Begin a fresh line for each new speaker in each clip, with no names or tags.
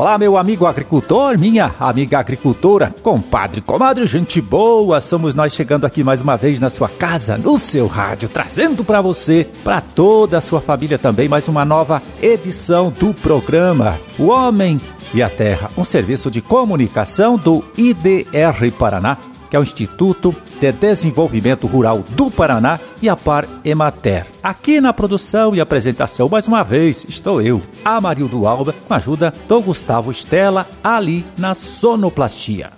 Olá, meu amigo agricultor, minha amiga agricultora, compadre, comadre, gente boa, somos nós chegando aqui mais uma vez na sua casa, no seu rádio, trazendo para você, para toda a sua família também, mais uma nova edição do programa O Homem e a Terra, um serviço de comunicação do IDR Paraná que é o Instituto de Desenvolvimento Rural do Paraná e a Par Emater. Aqui na produção e apresentação, mais uma vez, estou eu, Amarildo Alba, com a ajuda do Gustavo Estela, ali na sonoplastia.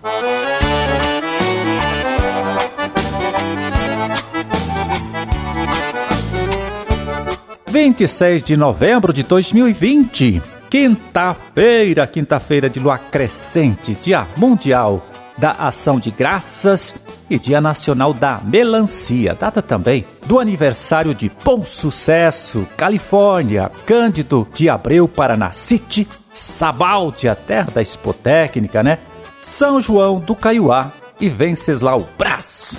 26 de novembro de 2020, quinta-feira, quinta-feira de lua crescente, dia mundial da Ação de Graças e Dia Nacional da Melancia, data também do aniversário de Bom Sucesso, Califórnia, Cândido de Abreu, Paraná City, Sabalde, a terra da Expotécnica, né? São João do Caiuá e Venceslau Brás.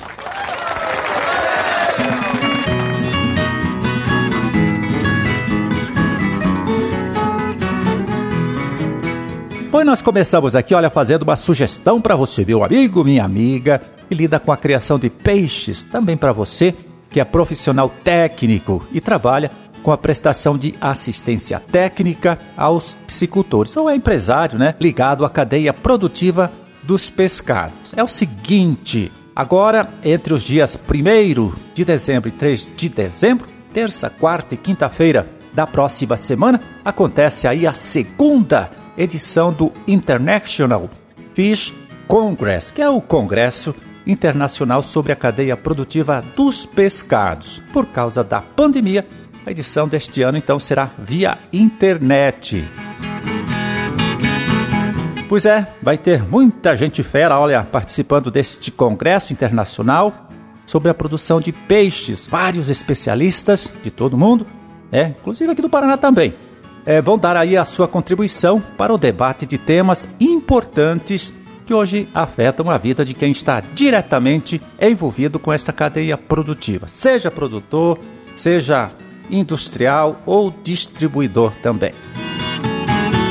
Nós começamos aqui, olha, fazendo uma sugestão para você, meu amigo, minha amiga, que lida com a criação de peixes, também para você que é profissional técnico e trabalha com a prestação de assistência técnica aos piscicultores, ou é empresário, né, ligado à cadeia produtiva dos pescados. É o seguinte, agora entre os dias 1 de dezembro e 3 de dezembro, terça, quarta e quinta-feira da próxima semana, acontece aí a segunda edição do International Fish Congress, que é o Congresso Internacional sobre a Cadeia Produtiva dos Pescados. Por causa da pandemia, a edição deste ano então será via internet. Pois é, vai ter muita gente fera, olha, participando deste congresso internacional sobre a produção de peixes. Vários especialistas de todo mundo, é, inclusive aqui do Paraná também é, vão dar aí a sua contribuição para o debate de temas importantes que hoje afetam a vida de quem está diretamente envolvido com esta cadeia produtiva, seja produtor, seja industrial ou distribuidor também.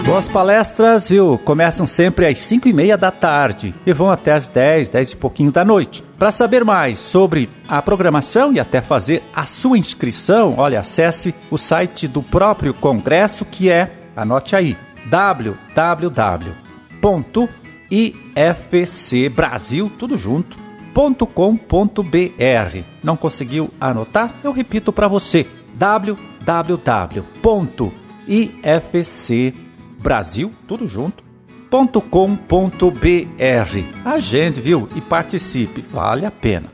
Boas palestras, viu? Começam sempre às 5 e meia da tarde e vão até às 10, 10 e pouquinho da noite. Para saber mais sobre a programação e até fazer a sua inscrição, olha, acesse o site do próprio congresso que é, anote aí, www.ifcbrasil, tudo junto, .com.br. Não conseguiu anotar? Eu repito para você: www.ifcbrasil Brasil, tudo junto, .com.br. Agende, viu? E participe, vale a pena.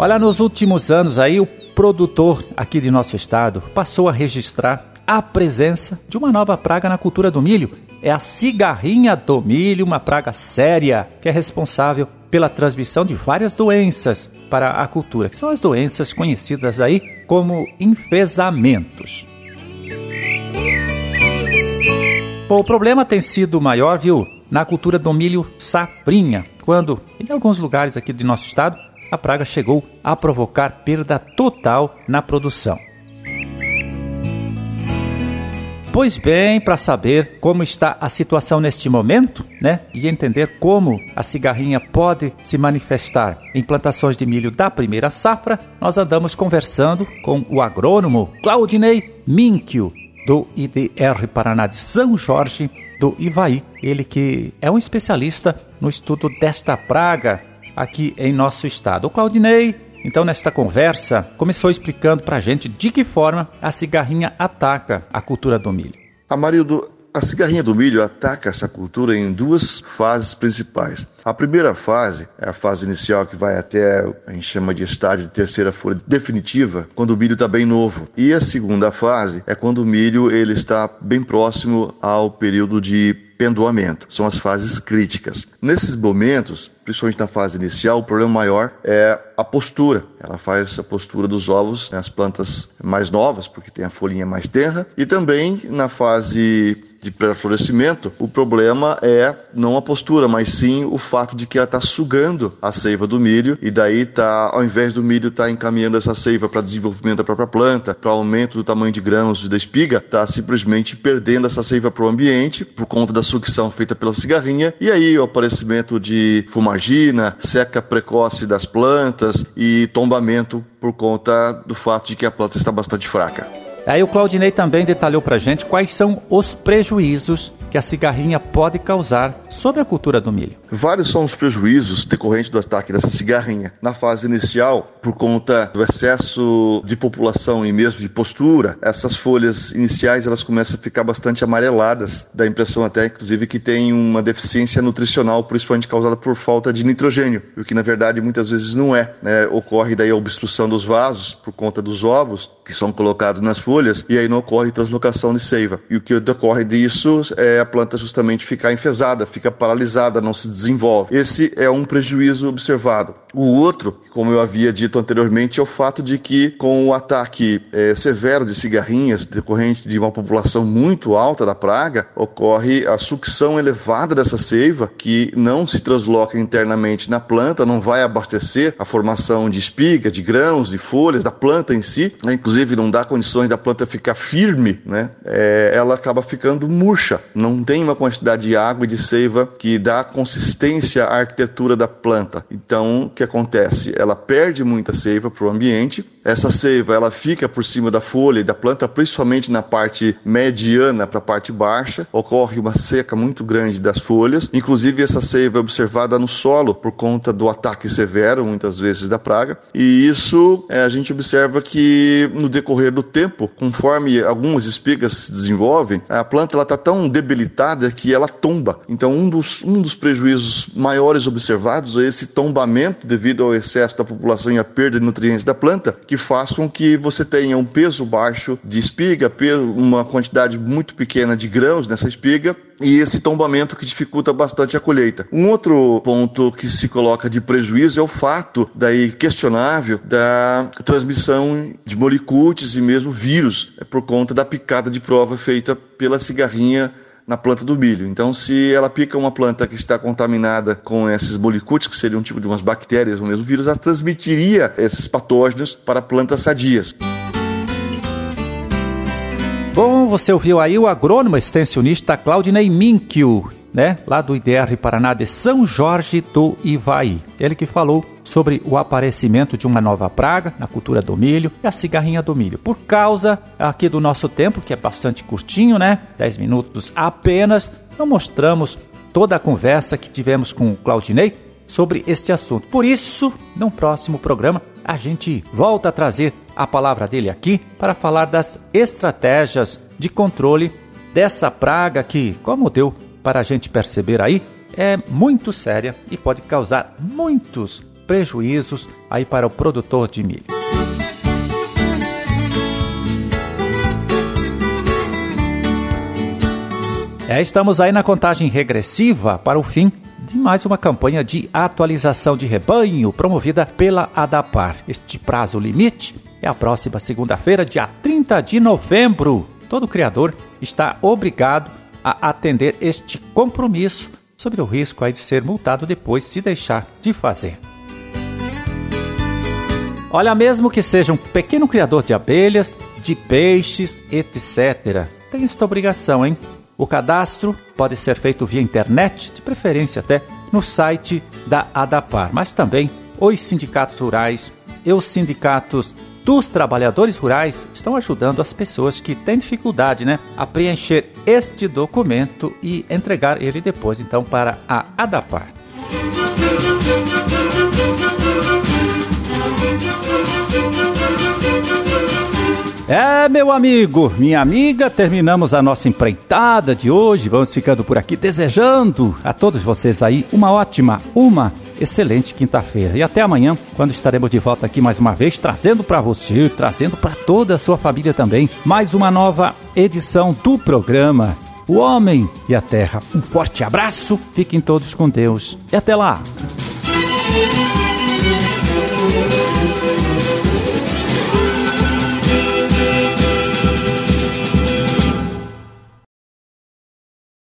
Olha, nos últimos anos aí, o produtor aqui de nosso estado passou a registrar a presença de uma nova praga na cultura do milho é a cigarrinha do milho, uma praga séria que é responsável pela transmissão de várias doenças para a cultura, que são as doenças conhecidas aí como enfesamentos. Bom, o problema tem sido maior, viu, na cultura do milho safrinha, quando em alguns lugares aqui de nosso estado a praga chegou a provocar perda total na produção. Pois bem, para saber como está a situação neste momento, né, e entender como a cigarrinha pode se manifestar em plantações de milho da primeira safra, nós andamos conversando com o agrônomo Claudinei Minkio, do IDR Paraná de São Jorge do Ivaí. Ele que é um especialista no estudo desta praga aqui em nosso estado. O Claudinei então, nesta conversa, começou explicando para a gente de que forma a cigarrinha ataca a cultura do milho.
Amarildo, a cigarrinha do milho ataca essa cultura em duas fases principais. A primeira fase é a fase inicial que vai até a gente chama de estágio de terceira folha definitiva, quando o milho está bem novo. E a segunda fase é quando o milho ele está bem próximo ao período de pendoamento. São as fases críticas. Nesses momentos, principalmente na fase inicial, o problema maior é a postura. Ela faz a postura dos ovos nas plantas mais novas, porque tem a folhinha mais tenra, e também na fase de pré-florescimento, o problema é não a postura, mas sim o fato de que ela está sugando a seiva do milho e daí tá, ao invés do milho estar tá encaminhando essa seiva para desenvolvimento da própria planta, para aumento do tamanho de grãos da espiga, está simplesmente perdendo essa seiva para o ambiente por conta da sucção feita pela cigarrinha e aí o aparecimento de fumagina, seca precoce das plantas e tombamento por conta do fato de que a planta está bastante fraca.
Aí o Claudinei também detalhou para gente quais são os prejuízos que a cigarrinha pode causar sobre a cultura do milho.
Vários são os prejuízos decorrentes do ataque dessa cigarrinha. Na fase inicial, por conta do excesso de população e mesmo de postura, essas folhas iniciais elas começam a ficar bastante amareladas, dá a impressão até inclusive que tem uma deficiência nutricional, principalmente causada por falta de nitrogênio, o que na verdade muitas vezes não é. Né? Ocorre daí a obstrução dos vasos por conta dos ovos que são colocados nas folhas e aí não ocorre translocação de seiva. E o que decorre disso é a planta justamente ficar enfesada, fica paralisada, não se desenvolve. Esse é um prejuízo observado. O outro, como eu havia dito anteriormente, é o fato de que com o ataque é, severo de cigarrinhas decorrente de uma população muito alta da praga, ocorre a sucção elevada dessa seiva que não se transloca internamente na planta, não vai abastecer a formação de espiga, de grãos, de folhas da planta em si, né? inclusive não dá condições da planta ficar firme, né? É, ela acaba ficando murcha, não tem uma quantidade de água e de seiva que dá consistência à arquitetura da planta. Então, o que acontece? Ela perde muita seiva para o ambiente. Essa seiva ela fica por cima da folha e da planta, principalmente na parte mediana para a parte baixa. Ocorre uma seca muito grande das folhas. Inclusive, essa seiva é observada no solo por conta do ataque severo, muitas vezes, da praga. E isso é, a gente observa que no decorrer do tempo, conforme algumas espigas se desenvolvem, a planta está tão debilitada que ela tomba. Então, um dos, um dos prejuízos maiores observados é esse tombamento devido ao excesso da população e à perda de nutrientes da planta, que faz com que você tenha um peso baixo de espiga, uma quantidade muito pequena de grãos nessa espiga e esse tombamento que dificulta bastante a colheita. Um outro ponto que se coloca de prejuízo é o fato daí questionável da transmissão de molicutes e mesmo vírus é por conta da picada de prova feita pela cigarrinha na planta do milho. Então, se ela pica uma planta que está contaminada com esses bolicutes, que seriam um tipo de umas bactérias ou mesmo vírus, ela transmitiria esses patógenos para plantas sadias.
Bom, você ouviu aí o agrônomo extensionista Claudinei Minkio, né, lá do IDR Paraná de São Jorge do Ivaí. Ele que falou sobre o aparecimento de uma nova praga na cultura do milho e a cigarrinha do milho. Por causa aqui do nosso tempo, que é bastante curtinho, né? 10 minutos apenas, não mostramos toda a conversa que tivemos com o Claudinei sobre este assunto. Por isso, no próximo programa, a gente volta a trazer a palavra dele aqui para falar das estratégias de controle dessa praga que, como deu para a gente perceber aí, é muito séria e pode causar muitos prejuízos aí para o produtor de milho. É, estamos aí na contagem regressiva para o fim de mais uma campanha de atualização de rebanho promovida pela ADAPAR. Este prazo limite é a próxima segunda-feira, dia 30 de novembro. Todo criador está obrigado a atender este compromisso sobre o risco aí de ser multado depois se deixar de fazer. Olha, mesmo que seja um pequeno criador de abelhas, de peixes, etc., tem esta obrigação, hein? O cadastro pode ser feito via internet, de preferência até no site da ADAPAR, mas também os sindicatos rurais e os sindicatos dos trabalhadores rurais estão ajudando as pessoas que têm dificuldade né, a preencher este documento e entregar ele depois então para a ADAPAR. É, meu amigo, minha amiga, terminamos a nossa empreitada de hoje. Vamos ficando por aqui desejando a todos vocês aí uma ótima, uma excelente quinta-feira. E até amanhã, quando estaremos de volta aqui mais uma vez, trazendo para você, trazendo para toda a sua família também, mais uma nova edição do programa O Homem e a Terra. Um forte abraço, fiquem todos com Deus e até lá.